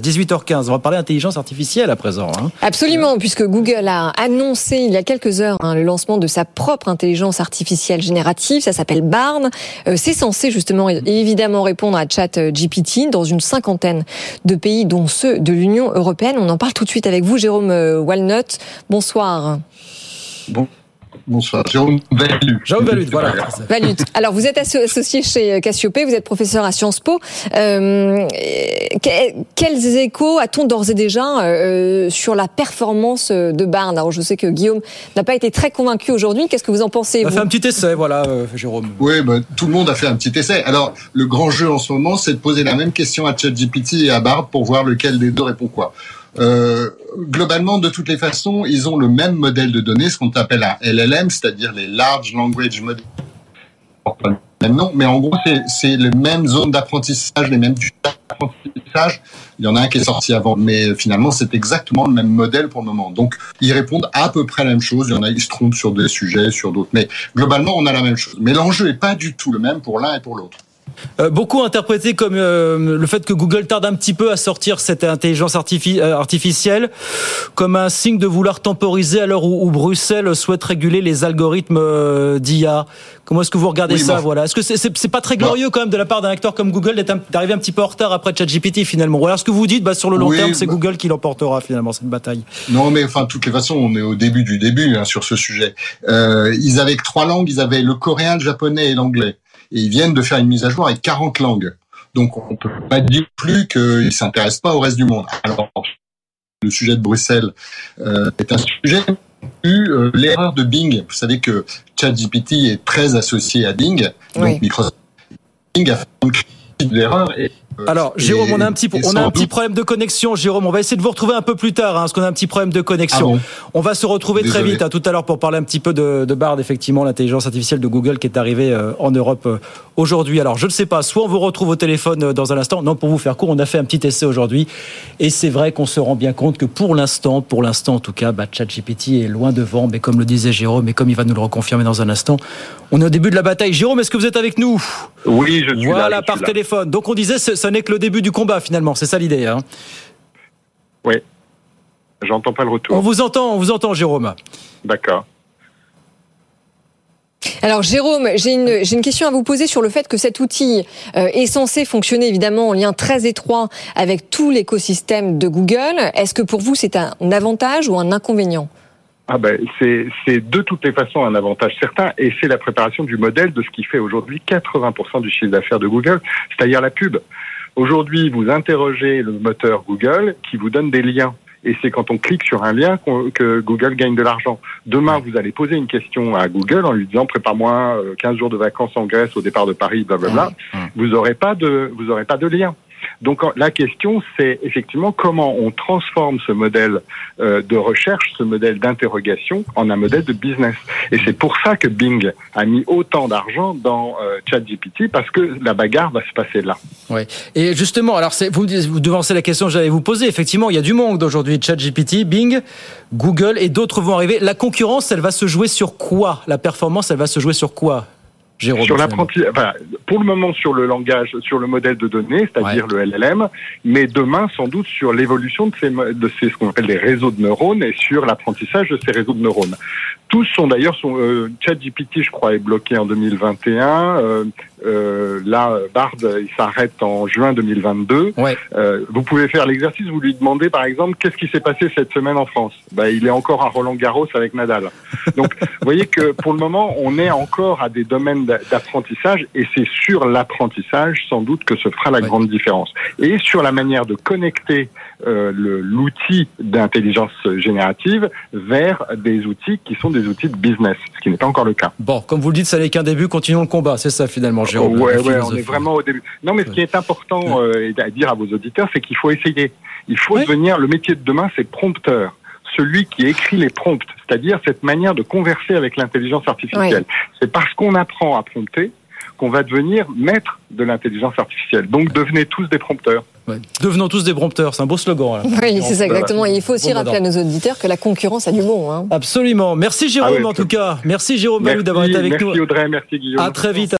18h15. On va parler intelligence artificielle à présent. Hein. Absolument, puisque Google a annoncé il y a quelques heures hein, le lancement de sa propre intelligence artificielle générative. Ça s'appelle Barn. Euh, c'est censé justement évidemment répondre à ChatGPT dans une cinquantaine de pays, dont ceux de l'Union européenne. On en parle tout de suite avec vous, Jérôme euh, Walnut. Bonsoir. Bon. Bonsoir, Jérôme Valut. Jérôme Valut, voilà. Valut. Alors, vous êtes associé chez Cassiope, vous êtes professeur à Sciences Po. Euh, quels échos a-t-on d'ores et déjà euh, sur la performance de Barn Alors, je sais que Guillaume n'a pas été très convaincu aujourd'hui. Qu'est-ce que vous en pensez On a fait un petit essai, voilà, euh, Jérôme. Oui, bah, tout le monde a fait un petit essai. Alors, le grand jeu en ce moment, c'est de poser la même question à ChatGPT et à Bard pour voir lequel des deux répond quoi. Euh, globalement, de toutes les façons, ils ont le même modèle de données, ce qu'on appelle un LLM, c'est-à-dire les Large Language Models. Mais en gros, c'est les mêmes zones d'apprentissage, les mêmes d'apprentissage. Il y en a un qui est sorti avant, mais finalement, c'est exactement le même modèle pour le moment. Donc, ils répondent à peu près la même chose. Il y en a, ils se trompent sur des sujets, sur d'autres. Mais globalement, on a la même chose. Mais l'enjeu est pas du tout le même pour l'un et pour l'autre. Euh, beaucoup interprété comme euh, le fait que Google tarde un petit peu à sortir cette intelligence euh, artificielle comme un signe de vouloir temporiser à l'heure où, Bruxelles souhaite réguler les algorithmes d'IA. Comment est-ce que vous regardez ça Voilà? Est-ce que c'est pas très glorieux quand même de la part d'un acteur comme Google d'arriver un petit peu en retard après ChatGPT finalement? Ou alors ce que vous dites bah, sur le long terme, c'est bah Google qui l'emportera finalement cette bataille Non, mais enfin, de toutes les façons, on est au début du début hein, sur ce sujet. ils avaient que trois langues. Ils avaient le coréen, le japonais et l'anglais et ils viennent de faire une mise à jour avec 40 langues. Donc on peut pas dire plus qu'ils s'intéressent pas au reste du monde. Alors le sujet de Bruxelles euh, est un sujet euh, l'erreur de Bing. Vous savez que ChatGPT est très associé à Bing, donc Microsoft Bing a fait une l'erreur et euh, Alors, Jérôme, on a un petit, on a un petit problème de connexion. Jérôme, on va essayer de vous retrouver un peu plus tard, hein, parce qu'on a un petit problème de connexion. Ah on va se retrouver très vite, hein, tout à l'heure, pour parler un petit peu de, de Bard, effectivement, l'intelligence artificielle de Google qui est arrivée euh, en Europe euh, aujourd'hui. Alors, je ne sais pas, soit on vous retrouve au téléphone dans un instant. Non, pour vous faire court, on a fait un petit essai aujourd'hui, et c'est vrai qu'on se rend bien compte que pour l'instant, pour l'instant en tout cas, bah, ChatGPT est loin devant. Mais comme le disait Jérôme, et comme il va nous le reconfirmer dans un instant, on est au début de la bataille. Jérôme, est-ce que vous êtes avec nous? Oui, je suis voilà, là. Voilà, par téléphone. Donc on disait, ce n'est que le début du combat finalement, c'est ça l'idée. Hein? Oui. J'entends pas le retour. On vous entend, on vous entend, Jérôme. D'accord. Alors Jérôme, j'ai une, question à vous poser sur le fait que cet outil euh, est censé fonctionner évidemment en lien très étroit avec tout l'écosystème de Google. Est-ce que pour vous c'est un avantage ou un inconvénient? Ah ben, c'est de toutes les façons un avantage certain et c'est la préparation du modèle de ce qui fait aujourd'hui 80% du chiffre d'affaires de Google, c'est-à-dire la pub. Aujourd'hui, vous interrogez le moteur Google qui vous donne des liens. Et c'est quand on clique sur un lien que Google gagne de l'argent. Demain, vous allez poser une question à Google en lui disant prépare-moi 15 euh, jours de vacances en Grèce au départ de Paris, blablabla. Vous n'aurez pas de, vous aurez pas de lien. Donc la question, c'est effectivement comment on transforme ce modèle euh, de recherche, ce modèle d'interrogation, en un modèle de business. Et c'est pour ça que Bing a mis autant d'argent dans euh, ChatGPT, parce que la bagarre va se passer là. Oui. Et justement, alors vous, vous devancez la question que j'allais vous poser. Effectivement, il y a du monde aujourd'hui. ChatGPT, Bing, Google et d'autres vont arriver. La concurrence, elle va se jouer sur quoi? La performance, elle va se jouer sur quoi? Sur l'apprentissage, enfin, pour le moment sur le langage, sur le modèle de données, c'est-à-dire le LLM, mais demain sans doute sur l'évolution de ces, de ces ce qu'on appelle les réseaux de neurones et sur l'apprentissage de ces réseaux de neurones. Tous sont d'ailleurs, sont, euh, ChatGPT, je crois, est bloqué en 2021. Euh, euh, là, Bard, il s'arrête en juin 2022. Ouais. Euh, vous pouvez faire l'exercice, vous lui demandez par exemple qu'est-ce qui s'est passé cette semaine en France? Bah, il est encore à Roland Garros avec Nadal. Donc, vous voyez que pour le moment, on est encore à des domaines d'apprentissage et c'est sur l'apprentissage sans doute que se fera la grande différence. Et sur la manière de connecter euh, l'outil d'intelligence générative vers des outils qui sont des outils de business, ce qui n'est pas encore le cas. Bon, comme vous le dites, ça n'est qu'un début, continuons le combat, c'est ça finalement, Jérôme. Ouais, ouais, on est vraiment au début. Non, mais ce qui est important euh, à dire à vos auditeurs, c'est qu'il faut essayer. Il faut devenir, le métier de demain, c'est prompteur celui qui écrit les prompts, c'est-à-dire cette manière de converser avec l'intelligence artificielle. C'est parce qu'on apprend à prompter qu'on va devenir maître de l'intelligence artificielle. Donc devenez tous des prompteurs. Devenons tous des prompteurs, c'est un beau slogan. Oui, c'est ça exactement. Et il faut aussi rappeler à nos auditeurs que la concurrence a du bon. Hein. Absolument. Merci Jérôme ah en tout cas. Merci Jérôme d'avoir été avec nous. Merci Audrey, merci Guillaume. À très vite.